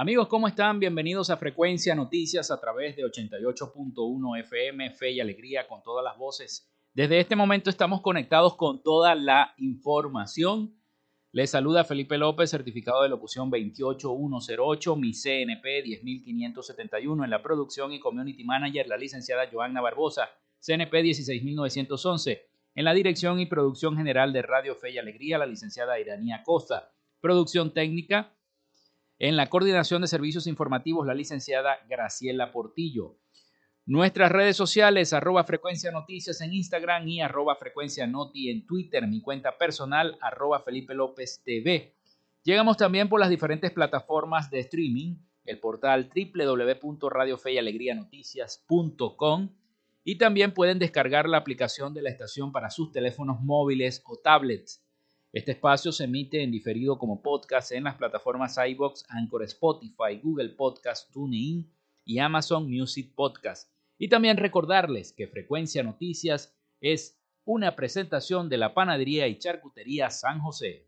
Amigos, ¿cómo están? Bienvenidos a Frecuencia Noticias a través de 88.1 FM, Fe y Alegría con todas las voces. Desde este momento estamos conectados con toda la información. Les saluda Felipe López, certificado de locución 28108, mi CNP 10571 en la producción y community manager, la licenciada Joanna Barbosa, CNP 16911. En la dirección y producción general de Radio Fe y Alegría, la licenciada Iranía Costa. Producción técnica, en la coordinación de servicios informativos, la licenciada Graciela Portillo. Nuestras redes sociales, arroba frecuencia noticias en Instagram y arroba frecuencia noti en Twitter. Mi cuenta personal, arroba Felipe López TV. Llegamos también por las diferentes plataformas de streaming, el portal www.radiofeyalegrianoticias.com y también pueden descargar la aplicación de la estación para sus teléfonos móviles o tablets. Este espacio se emite en diferido como podcast en las plataformas iBox, Anchor, Spotify, Google Podcast, TuneIn y Amazon Music Podcast. Y también recordarles que Frecuencia Noticias es una presentación de la Panadería y Charcutería San José.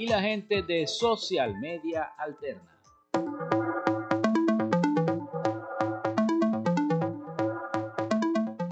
Y la gente de Social Media Alterna.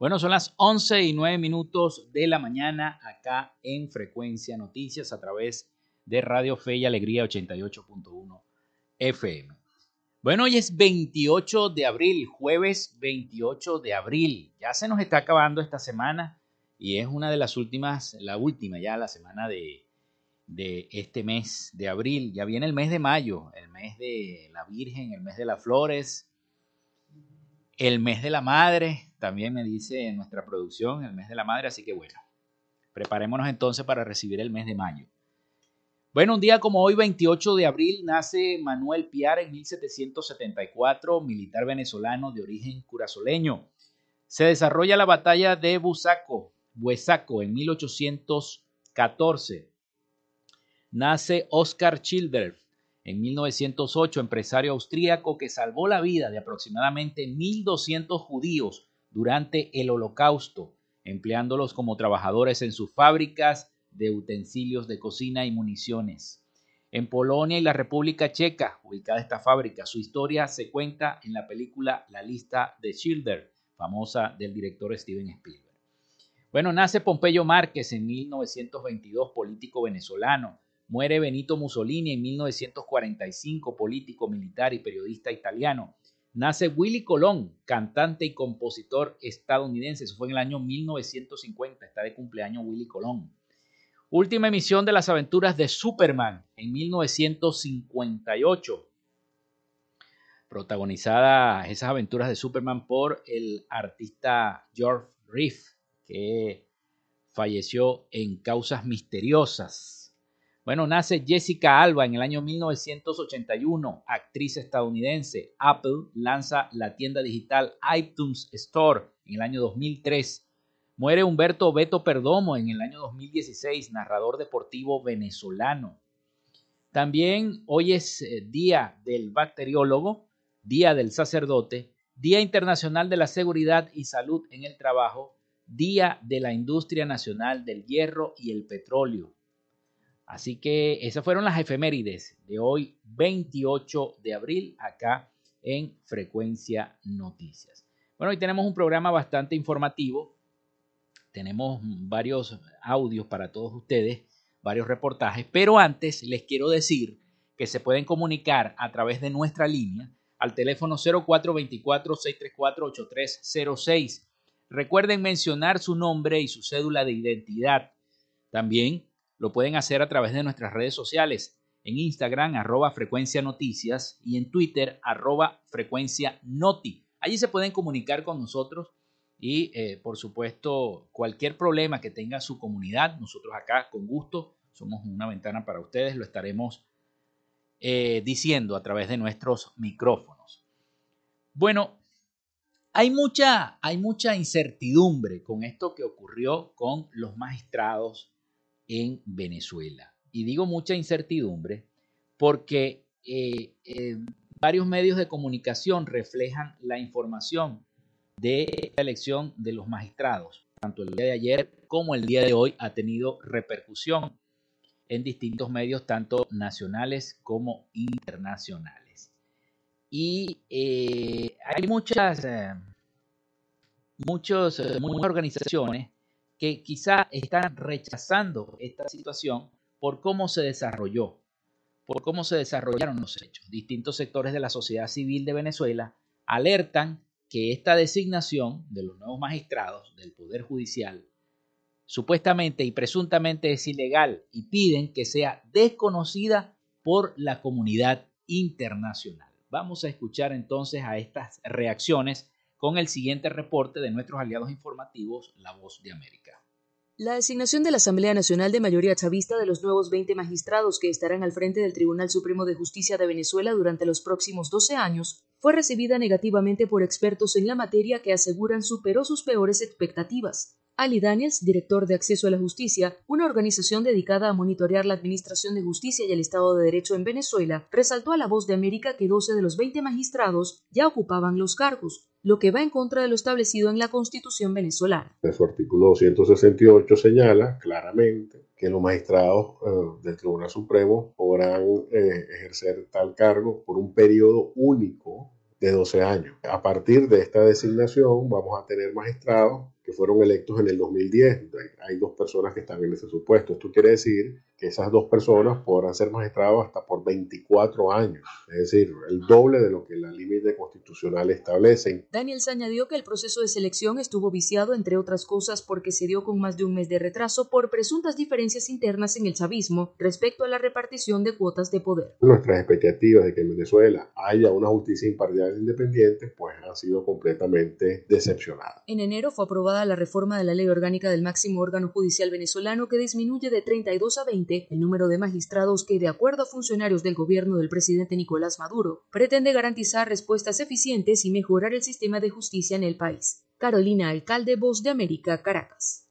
Bueno, son las 11 y 9 minutos de la mañana acá en Frecuencia Noticias a través de Radio Fe y Alegría 88.1 FM. Bueno, hoy es 28 de abril, jueves 28 de abril. Ya se nos está acabando esta semana y es una de las últimas, la última ya, la semana de, de este mes de abril. Ya viene el mes de mayo, el mes de la Virgen, el mes de las flores, el mes de la madre, también me dice nuestra producción, el mes de la madre, así que bueno, preparémonos entonces para recibir el mes de mayo. Bueno, un día como hoy, 28 de abril, nace Manuel Piar en 1774, militar venezolano de origen curazoleño. Se desarrolla la batalla de Busaco, Buesaco en 1814. Nace Oscar Childer en 1908, empresario austríaco que salvó la vida de aproximadamente 1.200 judíos durante el Holocausto, empleándolos como trabajadores en sus fábricas de utensilios de cocina y municiones. En Polonia y la República Checa, ubicada esta fábrica, su historia se cuenta en la película La lista de Schilder, famosa del director Steven Spielberg. Bueno, nace Pompeyo Márquez en 1922, político venezolano. Muere Benito Mussolini en 1945, político, militar y periodista italiano. Nace Willy Colón, cantante y compositor estadounidense. Eso fue en el año 1950. Está de cumpleaños Willy Colón. Última emisión de las aventuras de Superman en 1958. Protagonizada esas aventuras de Superman por el artista George Reef, que falleció en causas misteriosas. Bueno, nace Jessica Alba en el año 1981, actriz estadounidense. Apple lanza la tienda digital iTunes Store en el año 2003 Muere Humberto Beto Perdomo en el año 2016, narrador deportivo venezolano. También hoy es eh, Día del Bacteriólogo, Día del Sacerdote, Día Internacional de la Seguridad y Salud en el Trabajo, Día de la Industria Nacional del Hierro y el Petróleo. Así que esas fueron las efemérides de hoy, 28 de abril, acá en Frecuencia Noticias. Bueno, hoy tenemos un programa bastante informativo tenemos varios audios para todos ustedes, varios reportajes, pero antes les quiero decir que se pueden comunicar a través de nuestra línea al teléfono 0424-634-8306. Recuerden mencionar su nombre y su cédula de identidad. También lo pueden hacer a través de nuestras redes sociales, en Instagram arroba frecuencia noticias y en Twitter arroba frecuencia noti. Allí se pueden comunicar con nosotros y eh, por supuesto, cualquier problema que tenga su comunidad, nosotros acá con gusto somos una ventana para ustedes, lo estaremos eh, diciendo a través de nuestros micrófonos. Bueno, hay mucha, hay mucha incertidumbre con esto que ocurrió con los magistrados en Venezuela. Y digo mucha incertidumbre porque eh, varios medios de comunicación reflejan la información de la elección de los magistrados, tanto el día de ayer como el día de hoy, ha tenido repercusión en distintos medios, tanto nacionales como internacionales. Y eh, hay muchas, eh, muchos, eh, muchas organizaciones que quizá están rechazando esta situación por cómo se desarrolló, por cómo se desarrollaron los hechos. Distintos sectores de la sociedad civil de Venezuela alertan que esta designación de los nuevos magistrados del Poder Judicial supuestamente y presuntamente es ilegal y piden que sea desconocida por la comunidad internacional. Vamos a escuchar entonces a estas reacciones con el siguiente reporte de nuestros aliados informativos, La Voz de América. La designación de la Asamblea Nacional de mayoría chavista de los nuevos 20 magistrados que estarán al frente del Tribunal Supremo de Justicia de Venezuela durante los próximos 12 años fue recibida negativamente por expertos en la materia que aseguran superó sus peores expectativas. Ali Daniels, director de Acceso a la Justicia, una organización dedicada a monitorear la administración de justicia y el Estado de Derecho en Venezuela, resaltó a la voz de América que 12 de los 20 magistrados ya ocupaban los cargos, lo que va en contra de lo establecido en la Constitución venezolana. En su artículo 168 señala claramente que los magistrados eh, del Tribunal Supremo podrán eh, ejercer tal cargo por un periodo único de 12 años. A partir de esta designación vamos a tener magistrados que fueron electos en el 2010. Hay dos personas que están en ese supuesto. Esto quiere decir que esas dos personas podrán ser magistrados hasta por 24 años, es decir, el doble de lo que la límite constitucional establece. Daniels añadió que el proceso de selección estuvo viciado, entre otras cosas, porque se dio con más de un mes de retraso por presuntas diferencias internas en el chavismo respecto a la repartición de cuotas de poder. Nuestras expectativas de que en Venezuela haya una justicia imparcial e independiente, pues han sido completamente decepcionadas. En enero fue aprobada la reforma de la ley orgánica del máximo órgano judicial venezolano que disminuye de 32 a 20 20, el número de magistrados que, de acuerdo a funcionarios del gobierno del presidente Nicolás Maduro, pretende garantizar respuestas eficientes y mejorar el sistema de justicia en el país. Carolina Alcalde, Voz de América, Caracas.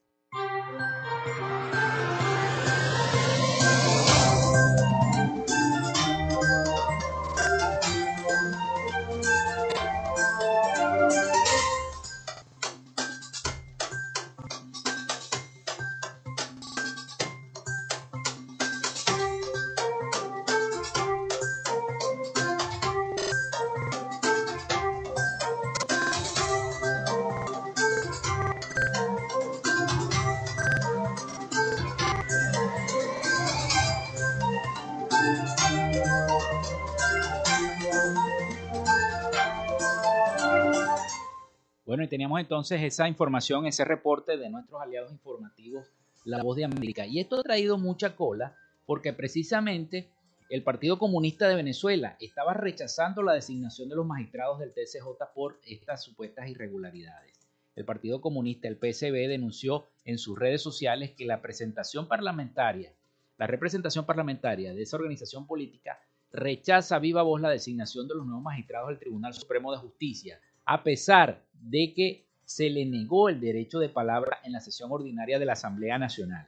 Bueno, y teníamos entonces esa información, ese reporte de nuestros aliados informativos, La Voz de América. Y esto ha traído mucha cola porque precisamente el Partido Comunista de Venezuela estaba rechazando la designación de los magistrados del TCJ por estas supuestas irregularidades. El Partido Comunista, el PSB, denunció en sus redes sociales que la presentación parlamentaria, la representación parlamentaria de esa organización política rechaza viva voz la designación de los nuevos magistrados del Tribunal Supremo de Justicia, a pesar de que se le negó el derecho de palabra en la sesión ordinaria de la Asamblea Nacional.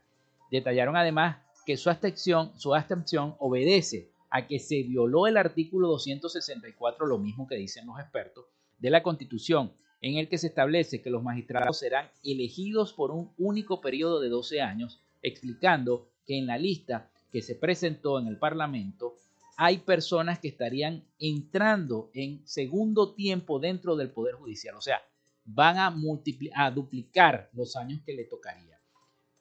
Detallaron además que su abstención, su abstención obedece a que se violó el artículo 264, lo mismo que dicen los expertos, de la Constitución, en el que se establece que los magistrados serán elegidos por un único periodo de 12 años, explicando que en la lista que se presentó en el Parlamento hay personas que estarían entrando en segundo tiempo dentro del Poder Judicial. O sea, van a, a duplicar los años que le tocaría.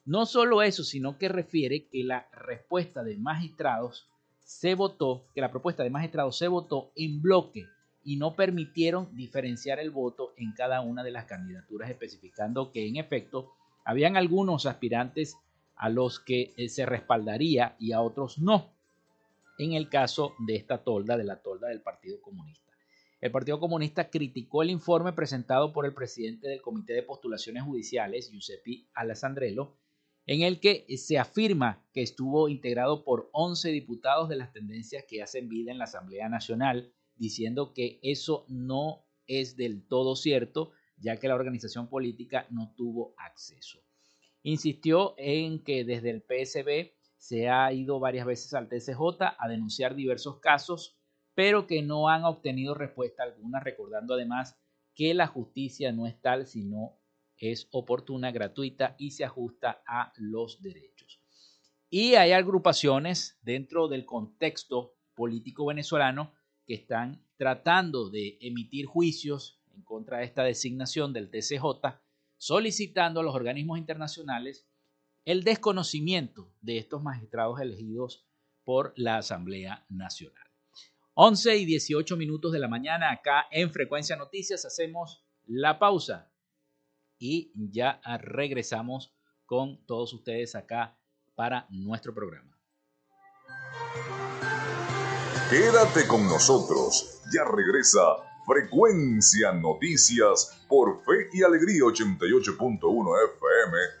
No solo eso, sino que refiere que la respuesta de magistrados se votó, que la propuesta de magistrados se votó en bloque y no permitieron diferenciar el voto en cada una de las candidaturas, especificando que en efecto habían algunos aspirantes a los que eh, se respaldaría y a otros no, en el caso de esta tolda, de la tolda del Partido Comunista. El Partido Comunista criticó el informe presentado por el presidente del Comité de Postulaciones Judiciales, Giuseppe Alessandrello, en el que se afirma que estuvo integrado por 11 diputados de las tendencias que hacen vida en la Asamblea Nacional, diciendo que eso no es del todo cierto, ya que la organización política no tuvo acceso. Insistió en que desde el PSB se ha ido varias veces al TCJ a denunciar diversos casos pero que no han obtenido respuesta alguna, recordando además que la justicia no es tal, sino es oportuna, gratuita y se ajusta a los derechos. Y hay agrupaciones dentro del contexto político venezolano que están tratando de emitir juicios en contra de esta designación del TCJ, solicitando a los organismos internacionales el desconocimiento de estos magistrados elegidos por la Asamblea Nacional. 11 y 18 minutos de la mañana acá en Frecuencia Noticias hacemos la pausa y ya regresamos con todos ustedes acá para nuestro programa. Quédate con nosotros, ya regresa Frecuencia Noticias por Fe y Alegría 88.1 FM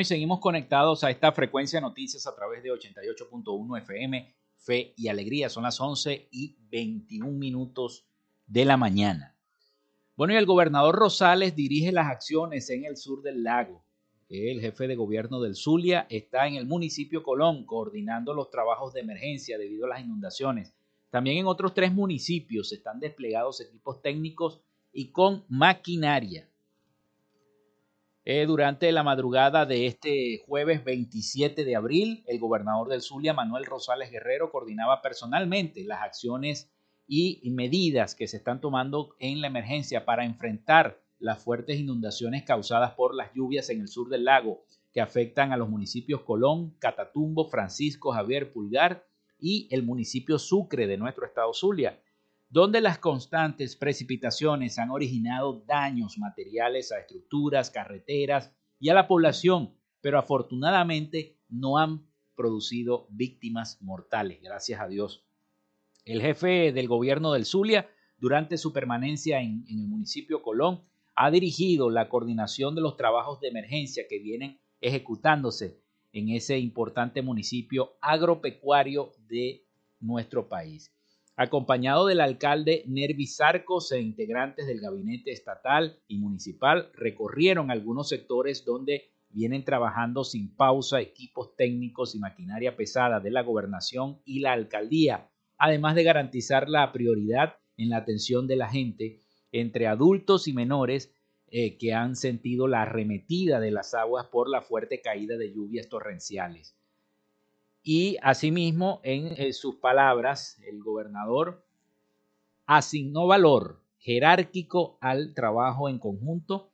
Y seguimos conectados a esta frecuencia noticias a través de 88.1 FM fe y alegría. Son las 11 y 21 minutos de la mañana. Bueno, y el gobernador Rosales dirige las acciones en el sur del lago. El jefe de gobierno del Zulia está en el municipio Colón coordinando los trabajos de emergencia debido a las inundaciones. También en otros tres municipios están desplegados equipos técnicos y con maquinaria. Eh, durante la madrugada de este jueves 27 de abril, el gobernador del Zulia, Manuel Rosales Guerrero, coordinaba personalmente las acciones y medidas que se están tomando en la emergencia para enfrentar las fuertes inundaciones causadas por las lluvias en el sur del lago, que afectan a los municipios Colón, Catatumbo, Francisco Javier Pulgar y el municipio Sucre de nuestro estado Zulia, donde las constantes precipitaciones han originado daños materiales a estructuras, carreteras y a la población, pero afortunadamente no han producido víctimas mortales, gracias a Dios. El jefe del gobierno del Zulia, durante su permanencia en, el municipio Colón, ha dirigido la coordinación de los trabajos de emergencia que vienen ejecutándose en ese importante municipio agropecuario de nuestro país. Acompañado del alcalde Nervis Sarcos e integrantes del gabinete estatal y municipal, recorrieron algunos sectores donde vienen trabajando sin pausa equipos técnicos y maquinaria pesada de la gobernación y la alcaldía, además de garantizar la prioridad en la atención de la gente entre adultos y menores eh, que han sentido la arremetida de las aguas por la fuerte caída de lluvias torrenciales. Y asimismo, en eh, sus palabras, el gobernador asignó valor jerárquico al trabajo en conjunto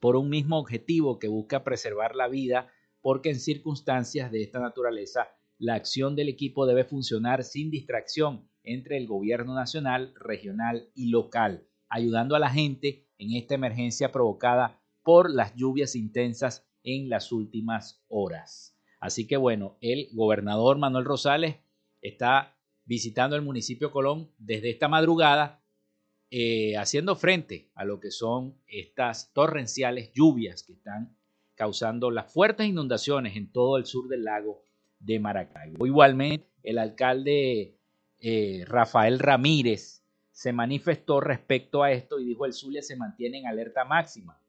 por un mismo objetivo que busca preservar la vida, porque en circunstancias de esta naturaleza la acción del equipo debe funcionar sin distracción entre el gobierno nacional, regional y local, ayudando a la gente en esta emergencia provocada por las lluvias intensas en las últimas horas. Así que bueno, el gobernador Manuel Rosales está visitando el municipio Colón desde esta madrugada, eh, haciendo frente a lo que son estas torrenciales lluvias que están causando las fuertes inundaciones en todo el sur del lago de Maracaibo. Igualmente, el alcalde eh, Rafael Ramírez se manifestó respecto a esto y dijo el Zulia se mantiene en alerta máxima.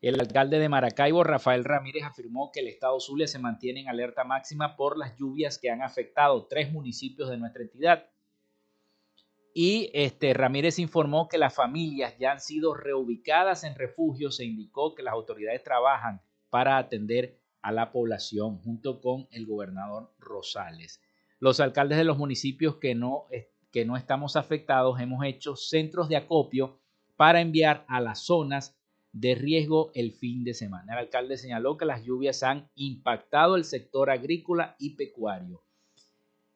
El alcalde de Maracaibo, Rafael Ramírez, afirmó que el estado Zulia se mantiene en alerta máxima por las lluvias que han afectado tres municipios de nuestra entidad. Y este, Ramírez informó que las familias ya han sido reubicadas en refugios e indicó que las autoridades trabajan para atender a la población junto con el gobernador Rosales. Los alcaldes de los municipios que no que no estamos afectados, hemos hecho centros de acopio para enviar a las zonas de riesgo el fin de semana. El alcalde señaló que las lluvias han impactado el sector agrícola y pecuario.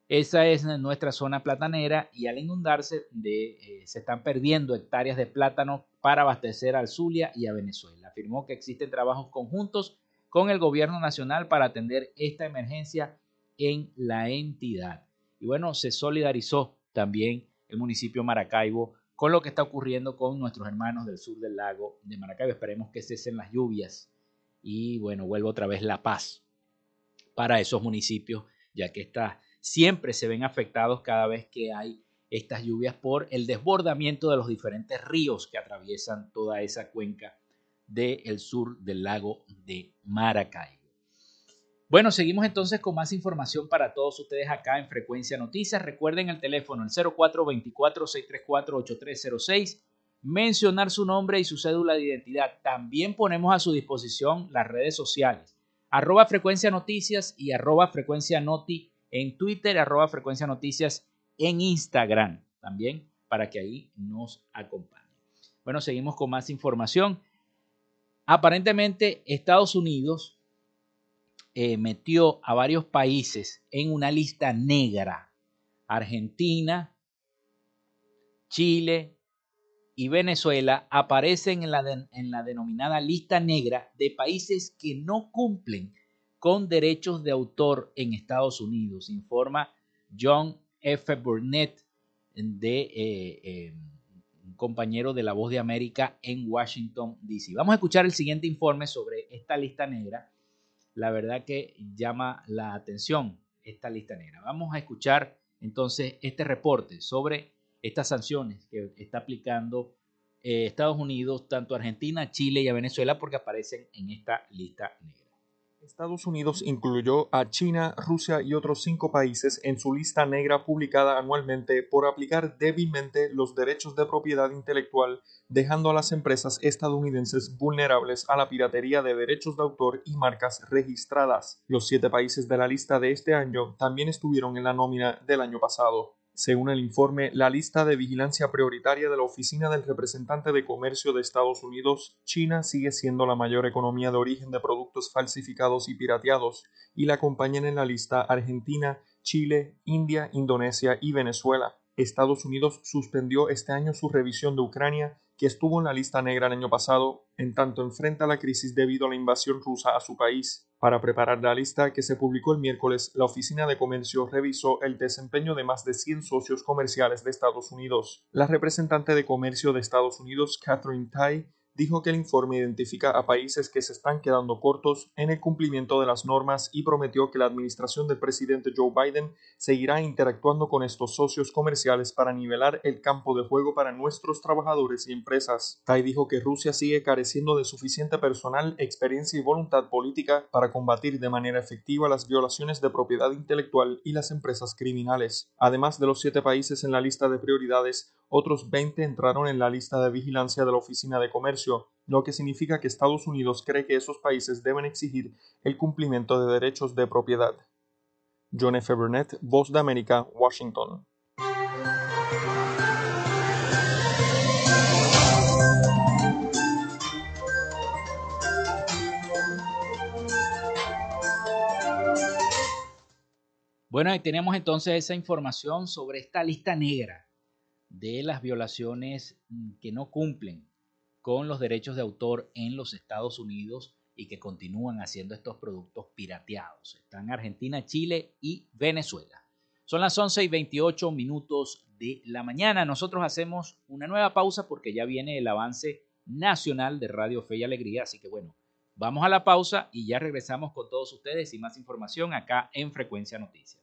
Esa es nuestra zona platanera y al inundarse eh, se están perdiendo hectáreas de plátano para abastecer al Zulia y a Venezuela. Afirmó que existen trabajos conjuntos con el gobierno nacional para atender esta emergencia en la entidad. Y bueno, se solidarizó también el municipio Maracaibo con lo que está ocurriendo con nuestros hermanos del sur del lago de Maracaibo. Esperemos que cesen las lluvias y bueno, vuelva otra vez la paz para esos municipios, ya que está, siempre se ven afectados cada vez que hay estas lluvias por el desbordamiento de los diferentes ríos que atraviesan toda esa cuenca del sur del lago de Maracaibo. Bueno, seguimos entonces con más información para todos ustedes acá en Frecuencia Noticias. Recuerden el teléfono, el 0424-634-8306. Mencionar su nombre y su cédula de identidad. También ponemos a su disposición las redes sociales. Arroba Frecuencia Noticias y arroba Frecuencia Noti en Twitter, arroba Frecuencia Noticias en Instagram. También para que ahí nos acompañen. Bueno, seguimos con más información. Aparentemente Estados Unidos eh, metió a varios países en una lista negra. Argentina, Chile y Venezuela aparecen en la, en la denominada lista negra de países que no cumplen con derechos de autor en Estados Unidos, informa John F. Burnett, de, eh, eh, un compañero de La Voz de América en Washington, D.C. Vamos a escuchar el siguiente informe sobre esta lista negra la verdad que llama la atención esta lista negra. Vamos a escuchar entonces este reporte sobre estas sanciones que está aplicando eh, Estados Unidos, tanto a Argentina, Chile y a Venezuela, porque aparecen en esta lista negra. Estados Unidos incluyó a China, Rusia y otros cinco países en su lista negra publicada anualmente por aplicar débilmente los derechos de propiedad intelectual, dejando a las empresas estadounidenses vulnerables a la piratería de derechos de autor y marcas registradas. Los siete países de la lista de este año también estuvieron en la nómina del año pasado. Según el informe, la lista de vigilancia prioritaria de la Oficina del Representante de Comercio de Estados Unidos, China sigue siendo la mayor economía de origen de productos falsificados y pirateados, y la acompañan en la lista Argentina, Chile, India, Indonesia y Venezuela. Estados Unidos suspendió este año su revisión de Ucrania, que estuvo en la lista negra el año pasado, en tanto enfrenta la crisis debido a la invasión rusa a su país. Para preparar la lista que se publicó el miércoles, la Oficina de Comercio revisó el desempeño de más de 100 socios comerciales de Estados Unidos. La representante de Comercio de Estados Unidos, Catherine Tai, dijo que el informe identifica a países que se están quedando cortos en el cumplimiento de las normas y prometió que la administración del presidente Joe Biden seguirá interactuando con estos socios comerciales para nivelar el campo de juego para nuestros trabajadores y empresas. Tai dijo que Rusia sigue careciendo de suficiente personal, experiencia y voluntad política para combatir de manera efectiva las violaciones de propiedad intelectual y las empresas criminales. Además de los siete países en la lista de prioridades, otros 20 entraron en la lista de vigilancia de la Oficina de Comercio, lo que significa que Estados Unidos cree que esos países deben exigir el cumplimiento de derechos de propiedad. John F. Burnett, Voz de América, Washington. Bueno, y tenemos entonces esa información sobre esta lista negra de las violaciones mm, que no cumplen con los derechos de autor en los Estados Unidos y que continúan haciendo estos productos pirateados. Están Argentina, Chile y Venezuela. Son las 11 y 28 minutos de la mañana. Nosotros hacemos una nueva pausa porque ya viene el avance nacional de Radio Fe y Alegría. Así que bueno, vamos a la pausa y ya regresamos con todos ustedes y más información acá en Frecuencia Noticias.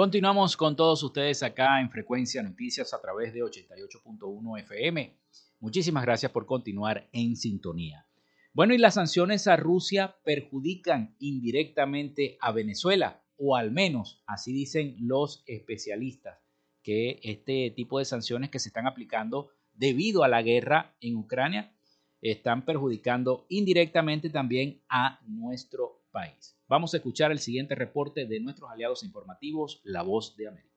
Continuamos con todos ustedes acá en Frecuencia Noticias a través de 88.1 FM. Muchísimas gracias por continuar en sintonía. Bueno, y las sanciones a Rusia perjudican indirectamente a Venezuela, o al menos así dicen los especialistas, que este tipo de sanciones que se están aplicando debido a la guerra en Ucrania están perjudicando indirectamente también a nuestro país. Vamos a escuchar el siguiente reporte de nuestros aliados informativos, La Voz de América.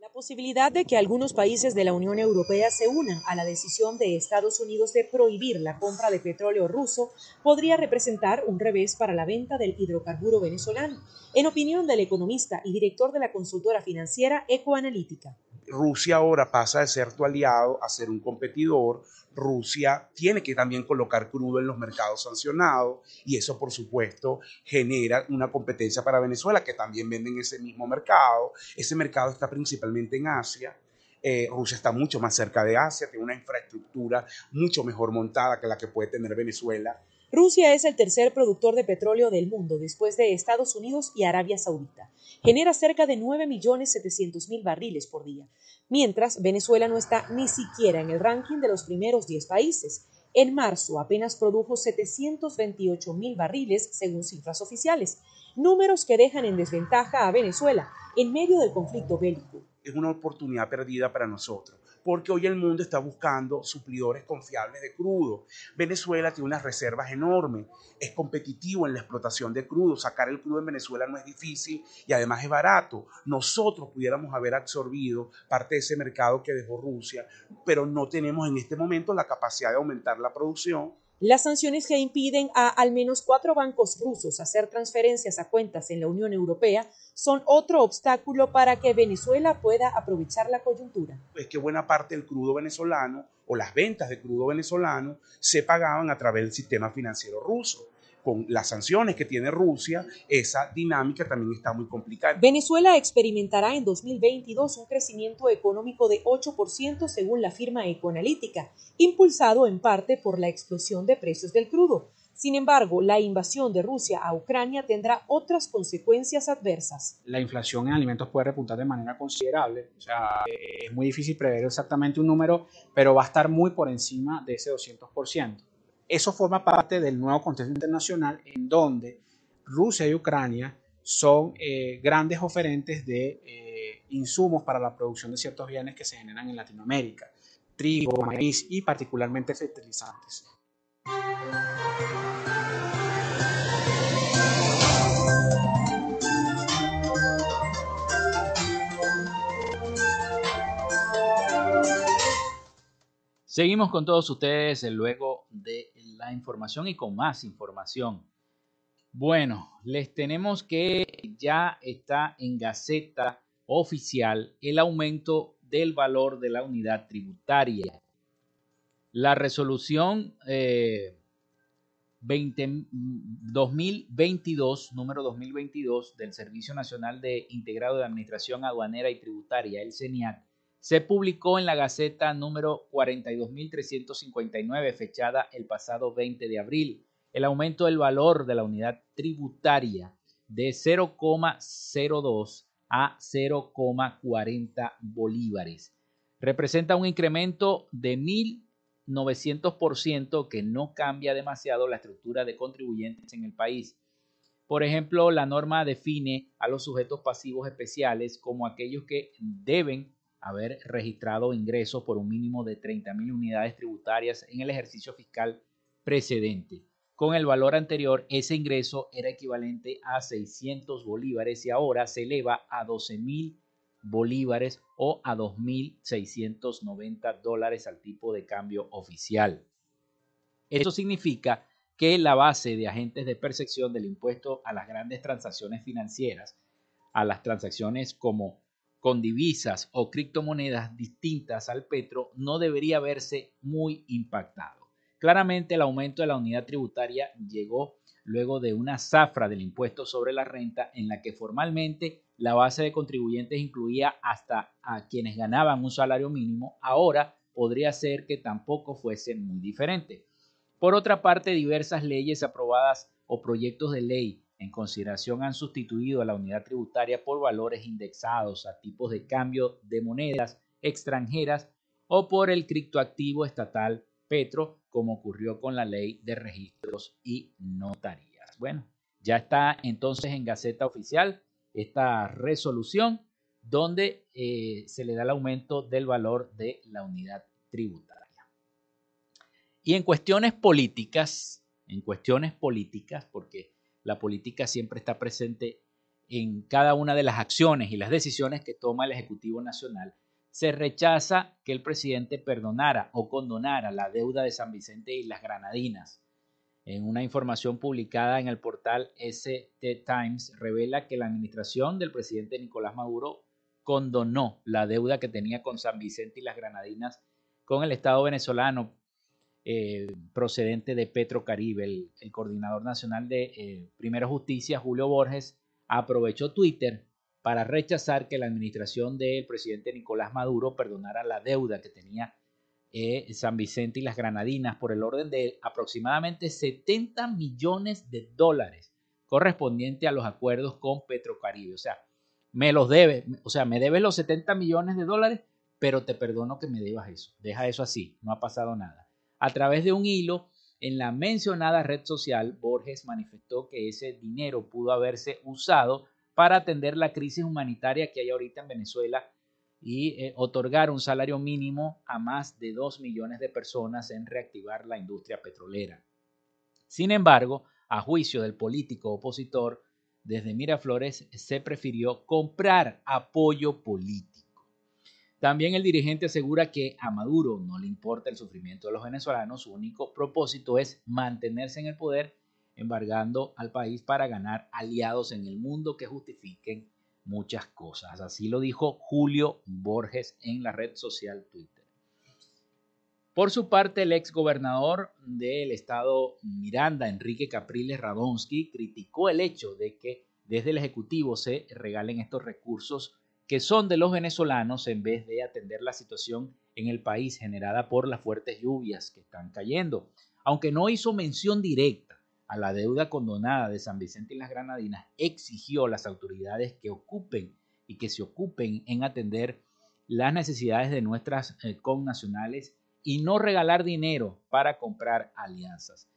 La posibilidad de que algunos países de la Unión Europea se unan a la decisión de Estados Unidos de prohibir la compra de petróleo ruso podría representar un revés para la venta del hidrocarburo venezolano, en opinión del economista y director de la consultora financiera Ecoanalítica. Rusia ahora pasa de ser tu aliado a ser un competidor Rusia tiene que también colocar crudo en los mercados sancionados y eso por supuesto genera una competencia para Venezuela que también vende en ese mismo mercado. Ese mercado está principalmente en Asia. Eh, Rusia está mucho más cerca de Asia, tiene una infraestructura mucho mejor montada que la que puede tener Venezuela Rusia es el tercer productor de petróleo del mundo después de Estados Unidos y Arabia Saudita. Genera cerca de 9.700.000 barriles por día, mientras Venezuela no está ni siquiera en el ranking de los primeros 10 países. En marzo apenas produjo 728.000 barriles según cifras oficiales, números que dejan en desventaja a Venezuela en medio del conflicto bélico. Es una oportunidad perdida para nosotros porque hoy el mundo está buscando suplidores confiables de crudo. Venezuela tiene unas reservas enormes, es competitivo en la explotación de crudo, sacar el crudo en Venezuela no es difícil y además es barato. Nosotros pudiéramos haber absorbido parte de ese mercado que dejó Rusia, pero no tenemos en este momento la capacidad de aumentar la producción las sanciones que impiden a al menos cuatro bancos rusos hacer transferencias a cuentas en la Unión Europea son otro obstáculo para que Venezuela pueda aprovechar la coyuntura. Es que buena parte del crudo venezolano o las ventas de crudo venezolano se pagaban a través del sistema financiero ruso con las sanciones que tiene Rusia, esa dinámica también está muy complicada. Venezuela experimentará en 2022 un crecimiento económico de 8% según la firma Ecoanalítica, impulsado en parte por la explosión de precios del crudo. Sin embargo, la invasión de Rusia a Ucrania tendrá otras consecuencias adversas. La inflación en alimentos puede repuntar de manera considerable. O sea, es muy difícil prever exactamente un número, pero va a estar muy por encima de ese 200%. Eso forma parte del nuevo contexto internacional en donde Rusia y Ucrania son eh, grandes oferentes de eh, insumos para la producción de ciertos bienes que se generan en Latinoamérica, trigo, maíz y particularmente fertilizantes. Seguimos con todos ustedes luego de la información y con más información. Bueno, les tenemos que ya está en Gaceta Oficial el aumento del valor de la unidad tributaria. La resolución 2022, número 2022 del Servicio Nacional de Integrado de Administración Aduanera y Tributaria, el CENIAT, se publicó en la Gaceta número 42.359, fechada el pasado 20 de abril. El aumento del valor de la unidad tributaria de 0,02 a 0,40 bolívares. Representa un incremento de 1.900% que no cambia demasiado la estructura de contribuyentes en el país. Por ejemplo, la norma define a los sujetos pasivos especiales como aquellos que deben haber registrado ingresos por un mínimo de 30.000 unidades tributarias en el ejercicio fiscal precedente. Con el valor anterior, ese ingreso era equivalente a 600 bolívares y ahora se eleva a 12.000 bolívares o a 2.690 dólares al tipo de cambio oficial. Eso significa que la base de agentes de percepción del impuesto a las grandes transacciones financieras, a las transacciones como con divisas o criptomonedas distintas al petro no debería verse muy impactado. Claramente el aumento de la unidad tributaria llegó luego de una zafra del impuesto sobre la renta en la que formalmente la base de contribuyentes incluía hasta a quienes ganaban un salario mínimo, ahora podría ser que tampoco fuese muy diferente. Por otra parte, diversas leyes aprobadas o proyectos de ley en consideración han sustituido a la unidad tributaria por valores indexados a tipos de cambio de monedas extranjeras o por el criptoactivo estatal Petro, como ocurrió con la ley de registros y notarías. Bueno, ya está entonces en Gaceta Oficial esta resolución donde eh, se le da el aumento del valor de la unidad tributaria. Y en cuestiones políticas, en cuestiones políticas, porque la política siempre está presente en cada una de las acciones y las decisiones que toma el Ejecutivo Nacional, se rechaza que el presidente perdonara o condonara la deuda de San Vicente y las Granadinas. En una información publicada en el portal ST Times revela que la administración del presidente Nicolás Maduro condonó la deuda que tenía con San Vicente y las Granadinas con el Estado venezolano eh, procedente de Petrocaribe. El, el coordinador nacional de eh, Primera Justicia, Julio Borges, aprovechó Twitter para rechazar que la administración del presidente Nicolás Maduro perdonara la deuda que tenía eh, San Vicente y las Granadinas por el orden de aproximadamente 70 millones de dólares correspondiente a los acuerdos con Petrocaribe. O sea, me los debe, o sea, me debes los 70 millones de dólares, pero te perdono que me debas eso. Deja eso así, no ha pasado nada. A través de un hilo en la mencionada red social, Borges manifestó que ese dinero pudo haberse usado para atender la crisis humanitaria que hay ahorita en Venezuela y eh, otorgar un salario mínimo a más de 2 millones de personas en reactivar la industria petrolera. Sin embargo, a juicio del político opositor, desde Miraflores se prefirió comprar apoyo político. También el dirigente asegura que a Maduro no le importa el sufrimiento de los venezolanos, su único propósito es mantenerse en el poder, embargando al país para ganar aliados en el mundo que justifiquen muchas cosas. Así lo dijo Julio Borges en la red social Twitter. Por su parte, el ex gobernador del estado Miranda, Enrique Capriles Radonsky, criticó el hecho de que desde el Ejecutivo se regalen estos recursos que son de los venezolanos en vez de atender la situación en el país generada por las fuertes lluvias que están cayendo. Aunque no hizo mención directa a la deuda condonada de San Vicente y las Granadinas, exigió a las autoridades que ocupen y que se ocupen en atender las necesidades de nuestras eh, connacionales y no regalar dinero para comprar alianzas.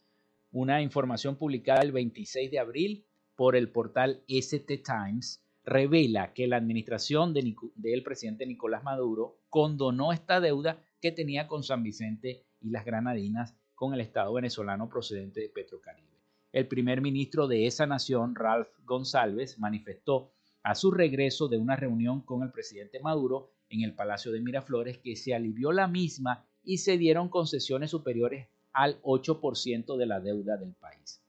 Una información publicada el 26 de abril por el portal ST Times revela que la administración del presidente Nicolás Maduro condonó esta deuda que tenía con San Vicente y las Granadinas con el Estado venezolano procedente de Petrocaribe. El primer ministro de esa nación, Ralph González, manifestó a su regreso de una reunión con el presidente Maduro en el Palacio de Miraflores que se alivió la misma y se dieron concesiones superiores al 8% de la deuda del país.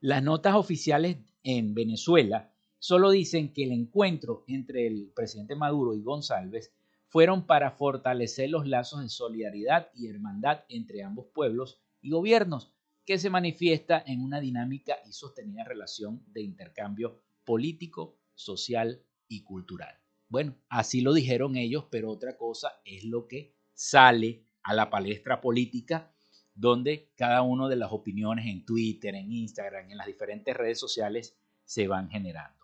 Las notas oficiales en Venezuela solo dicen que el encuentro entre el presidente Maduro y González fueron para fortalecer los lazos de solidaridad y hermandad entre ambos pueblos y gobiernos, que se manifiesta en una dinámica y sostenida relación de intercambio político, social y cultural. Bueno, así lo dijeron ellos, pero otra cosa es lo que sale a la palestra política, donde cada una de las opiniones en Twitter, en Instagram, en las diferentes redes sociales se van generando.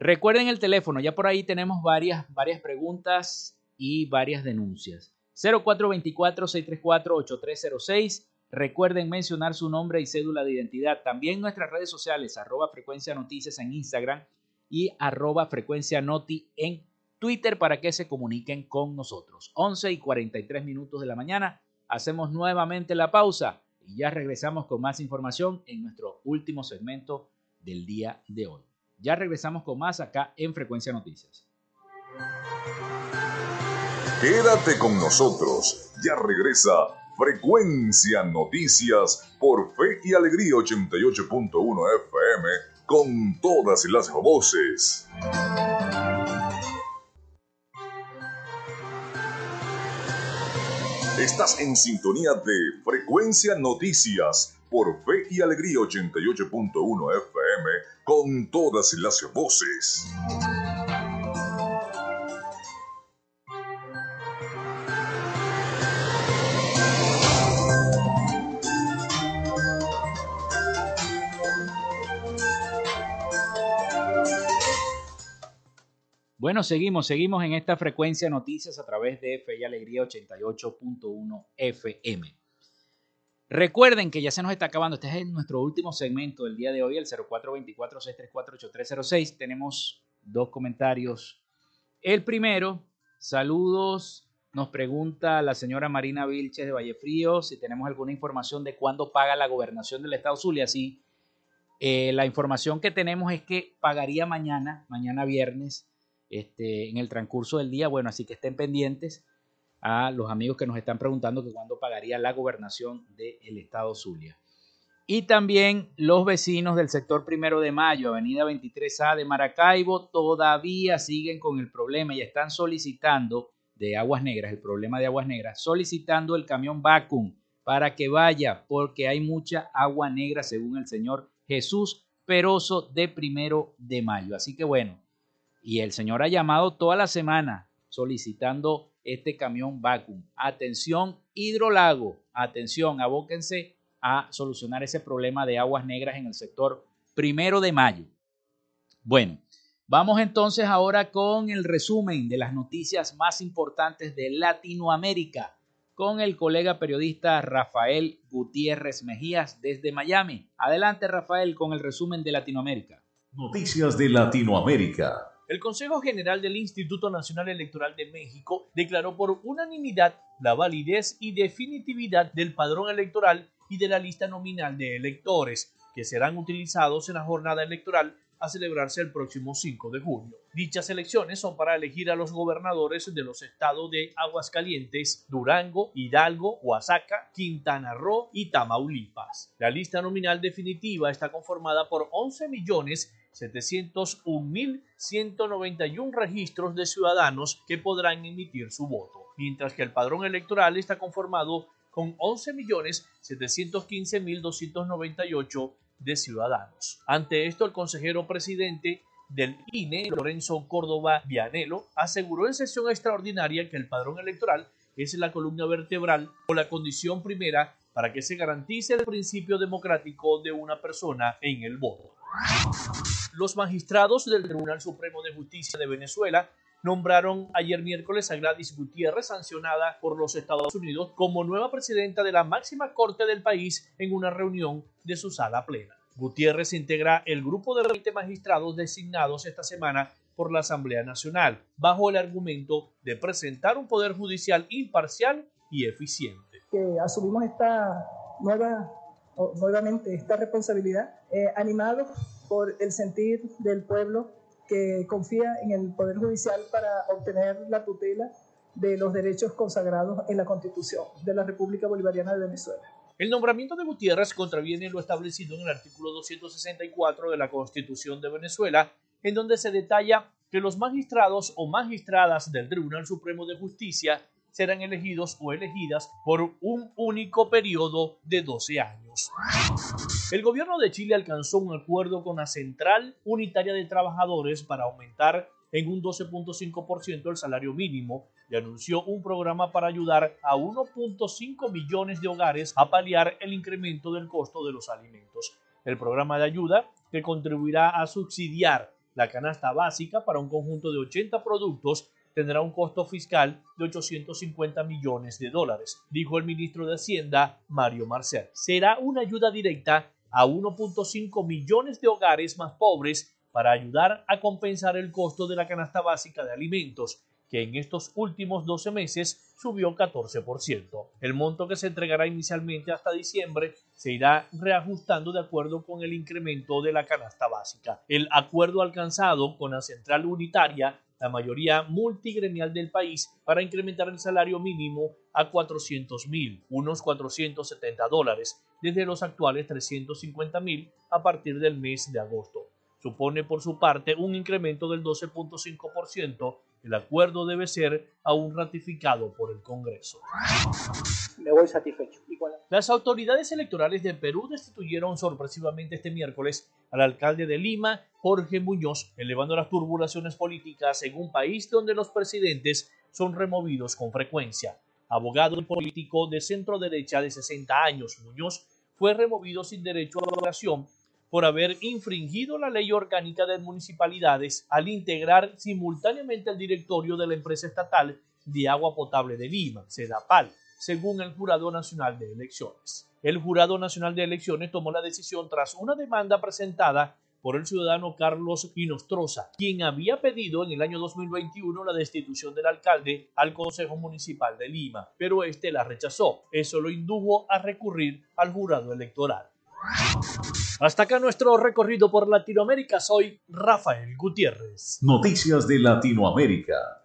Recuerden el teléfono, ya por ahí tenemos varias, varias preguntas y varias denuncias. 0424-634-8306. Recuerden mencionar su nombre y cédula de identidad. También nuestras redes sociales, arroba frecuencia noticias en Instagram y arroba frecuencia noti en Twitter para que se comuniquen con nosotros. 11 y 43 minutos de la mañana. Hacemos nuevamente la pausa y ya regresamos con más información en nuestro último segmento del día de hoy. Ya regresamos con más acá en Frecuencia Noticias. Quédate con nosotros. Ya regresa Frecuencia Noticias por Fe y Alegría 88.1 FM con todas las voces. Estás en sintonía de Frecuencia Noticias por Fe y Alegría 88.1 FM con todas las voces. Bueno, seguimos, seguimos en esta frecuencia noticias a través de Fe y Alegría 88.1 FM. Recuerden que ya se nos está acabando, este es nuestro último segmento del día de hoy, el 0424-634-8306. Tenemos dos comentarios. El primero, saludos, nos pregunta la señora Marina Vilches de Vallefrío si tenemos alguna información de cuándo paga la gobernación del estado Zulia. Sí, eh, la información que tenemos es que pagaría mañana, mañana viernes, este, en el transcurso del día. Bueno, así que estén pendientes a los amigos que nos están preguntando cuándo pagaría la gobernación del estado Zulia. Y también los vecinos del sector primero de mayo, avenida 23A de Maracaibo, todavía siguen con el problema y están solicitando de Aguas Negras, el problema de Aguas Negras, solicitando el camión Vacum para que vaya, porque hay mucha agua negra, según el señor Jesús Peroso de primero de mayo. Así que bueno, y el Señor ha llamado toda la semana solicitando este camión vacuum. Atención, hidrolago, atención, abóquense a solucionar ese problema de aguas negras en el sector primero de mayo. Bueno, vamos entonces ahora con el resumen de las noticias más importantes de Latinoamérica con el colega periodista Rafael Gutiérrez Mejías desde Miami. Adelante Rafael con el resumen de Latinoamérica. Noticias de Latinoamérica. El Consejo General del Instituto Nacional Electoral de México declaró por unanimidad la validez y definitividad del padrón electoral y de la lista nominal de electores que serán utilizados en la jornada electoral a celebrarse el próximo 5 de junio. Dichas elecciones son para elegir a los gobernadores de los estados de Aguascalientes, Durango, Hidalgo, Oaxaca, Quintana Roo y Tamaulipas. La lista nominal definitiva está conformada por 11.701.191 registros de ciudadanos que podrán emitir su voto, mientras que el padrón electoral está conformado con 11.715.298 de ciudadanos. Ante esto, el consejero presidente del INE, Lorenzo Córdoba Vianelo, aseguró en sesión extraordinaria que el padrón electoral es la columna vertebral o la condición primera para que se garantice el principio democrático de una persona en el voto. Los magistrados del Tribunal Supremo de Justicia de Venezuela nombraron ayer miércoles a Gladys Gutiérrez, sancionada por los Estados Unidos, como nueva presidenta de la máxima corte del país en una reunión de su sala plena. Gutiérrez integra el grupo de 20 magistrados designados esta semana por la Asamblea Nacional, bajo el argumento de presentar un poder judicial imparcial y eficiente. Que asumimos esta nueva, nuevamente esta responsabilidad, eh, por el sentir del pueblo que confía en el Poder Judicial para obtener la tutela de los derechos consagrados en la Constitución de la República Bolivariana de Venezuela. El nombramiento de Gutiérrez contraviene lo establecido en el artículo 264 de la Constitución de Venezuela, en donde se detalla que los magistrados o magistradas del Tribunal Supremo de Justicia serán elegidos o elegidas por un único periodo de 12 años. El gobierno de Chile alcanzó un acuerdo con la Central Unitaria de Trabajadores para aumentar en un 12.5% el salario mínimo y anunció un programa para ayudar a 1.5 millones de hogares a paliar el incremento del costo de los alimentos. El programa de ayuda, que contribuirá a subsidiar la canasta básica para un conjunto de 80 productos, tendrá un costo fiscal de 850 millones de dólares, dijo el ministro de Hacienda, Mario Marcel. Será una ayuda directa a 1.5 millones de hogares más pobres para ayudar a compensar el costo de la canasta básica de alimentos, que en estos últimos 12 meses subió 14%. El monto que se entregará inicialmente hasta diciembre se irá reajustando de acuerdo con el incremento de la canasta básica. El acuerdo alcanzado con la central unitaria la mayoría multigremial del país, para incrementar el salario mínimo a 400 mil, unos 470 dólares, desde los actuales 350 mil a partir del mes de agosto. Supone por su parte un incremento del 12.5%. El acuerdo debe ser aún ratificado por el Congreso. Me voy satisfecho. Las autoridades electorales de Perú destituyeron sorpresivamente este miércoles al alcalde de Lima, Jorge Muñoz, elevando las turbulaciones políticas en un país donde los presidentes son removidos con frecuencia. Abogado y político de centro derecha de 60 años, Muñoz fue removido sin derecho a la oración por haber infringido la ley orgánica de municipalidades al integrar simultáneamente el directorio de la empresa estatal de agua potable de Lima, SEDAPAL, según el Jurado Nacional de Elecciones. El Jurado Nacional de Elecciones tomó la decisión tras una demanda presentada por el ciudadano Carlos Inostroza, quien había pedido en el año 2021 la destitución del alcalde al Consejo Municipal de Lima, pero este la rechazó. Eso lo indujo a recurrir al jurado electoral. Hasta acá nuestro recorrido por Latinoamérica. Soy Rafael Gutiérrez. Noticias de Latinoamérica.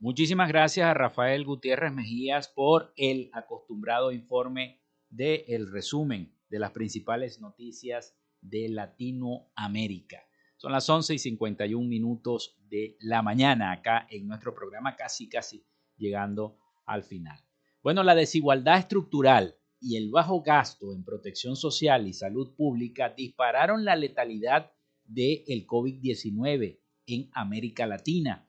Muchísimas gracias a Rafael Gutiérrez Mejías por el acostumbrado informe del el resumen de las principales noticias de Latinoamérica. Son las 11 y 51 minutos de la mañana acá en nuestro programa, casi, casi llegando al final. Bueno, la desigualdad estructural y el bajo gasto en protección social y salud pública dispararon la letalidad del el COVID-19 en América Latina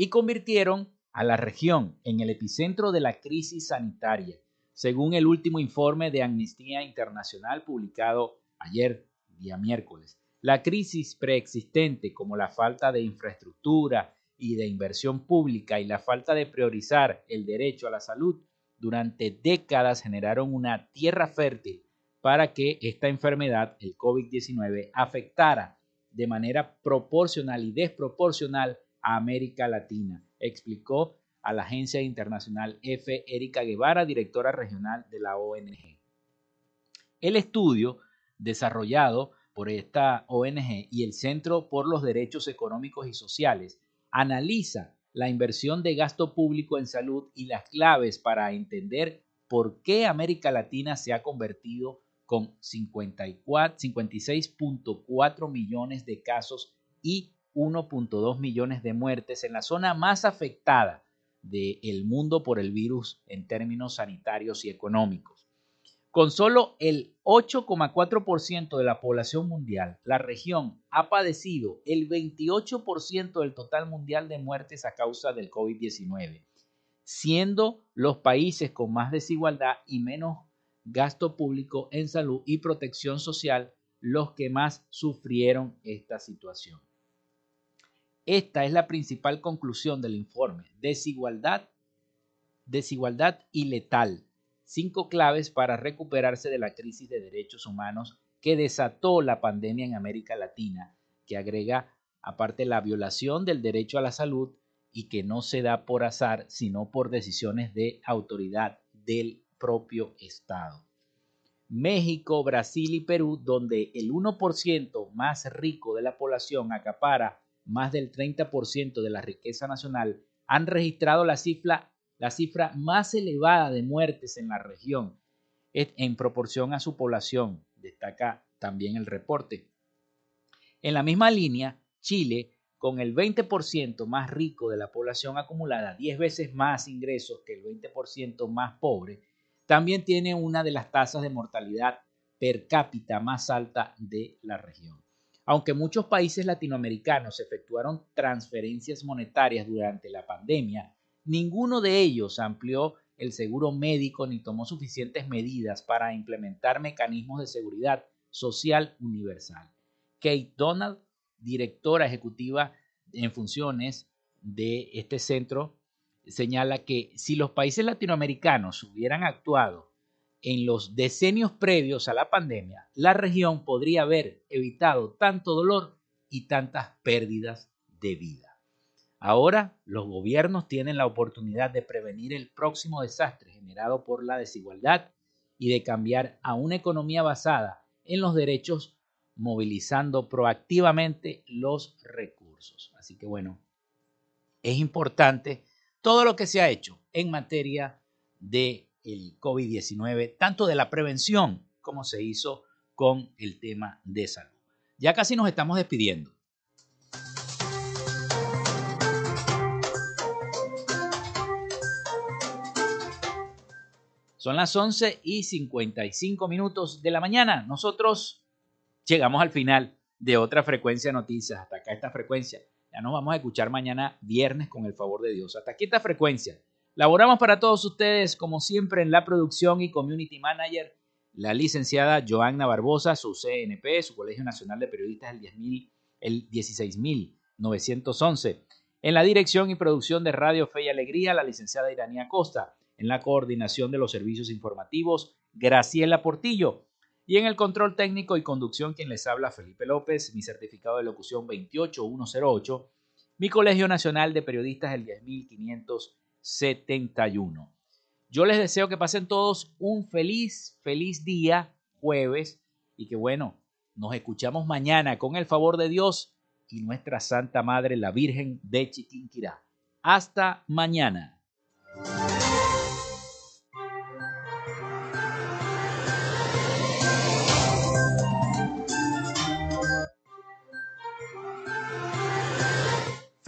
y convirtieron a la región en el epicentro de la crisis sanitaria, según el último informe de Amnistía Internacional publicado ayer, día miércoles. La crisis preexistente como la falta de infraestructura y de inversión pública y la falta de priorizar el derecho a la salud durante décadas generaron una tierra fértil para que esta enfermedad, el COVID-19, afectara de manera proporcional y desproporcional América Latina, explicó a la agencia internacional F. Erika Guevara, directora regional de la ONG. El estudio desarrollado por esta ONG y el Centro por los Derechos Económicos y Sociales analiza la inversión de gasto público en salud y las claves para entender por qué América Latina se ha convertido con 56.4 millones de casos y 1.2 millones de muertes en la zona más afectada del mundo por el virus en términos sanitarios y económicos. Con solo el 8,4% de la población mundial, la región ha padecido el 28% del total mundial de muertes a causa del COVID-19, siendo los países con más desigualdad y menos gasto público en salud y protección social los que más sufrieron esta situación. Esta es la principal conclusión del informe. Desigualdad, desigualdad y letal. Cinco claves para recuperarse de la crisis de derechos humanos que desató la pandemia en América Latina, que agrega aparte la violación del derecho a la salud y que no se da por azar, sino por decisiones de autoridad del propio Estado. México, Brasil y Perú, donde el 1% más rico de la población acapara más del 30% de la riqueza nacional, han registrado la cifra, la cifra más elevada de muertes en la región en proporción a su población, destaca también el reporte. En la misma línea, Chile, con el 20% más rico de la población acumulada, 10 veces más ingresos que el 20% más pobre, también tiene una de las tasas de mortalidad per cápita más alta de la región. Aunque muchos países latinoamericanos efectuaron transferencias monetarias durante la pandemia, ninguno de ellos amplió el seguro médico ni tomó suficientes medidas para implementar mecanismos de seguridad social universal. Kate Donald, directora ejecutiva en funciones de este centro, señala que si los países latinoamericanos hubieran actuado en los decenios previos a la pandemia, la región podría haber evitado tanto dolor y tantas pérdidas de vida. Ahora los gobiernos tienen la oportunidad de prevenir el próximo desastre generado por la desigualdad y de cambiar a una economía basada en los derechos movilizando proactivamente los recursos. Así que bueno, es importante todo lo que se ha hecho en materia de el COVID-19, tanto de la prevención como se hizo con el tema de salud. Ya casi nos estamos despidiendo. Son las 11 y 55 minutos de la mañana. Nosotros llegamos al final de otra frecuencia noticias. Hasta acá esta frecuencia. Ya nos vamos a escuchar mañana viernes con el favor de Dios. Hasta aquí esta frecuencia. Laboramos para todos ustedes, como siempre, en la producción y community manager, la licenciada Joanna Barbosa, su CNP, su Colegio Nacional de Periodistas, el, 10, el 16911. En la dirección y producción de Radio Fe y Alegría, la licenciada Iranía Costa. En la coordinación de los servicios informativos, Graciela Portillo. Y en el control técnico y conducción, quien les habla, Felipe López, mi certificado de locución 28108, mi Colegio Nacional de Periodistas, el 10500. 71. Yo les deseo que pasen todos un feliz, feliz día jueves y que bueno, nos escuchamos mañana con el favor de Dios y nuestra Santa Madre, la Virgen de Chiquinquirá. Hasta mañana.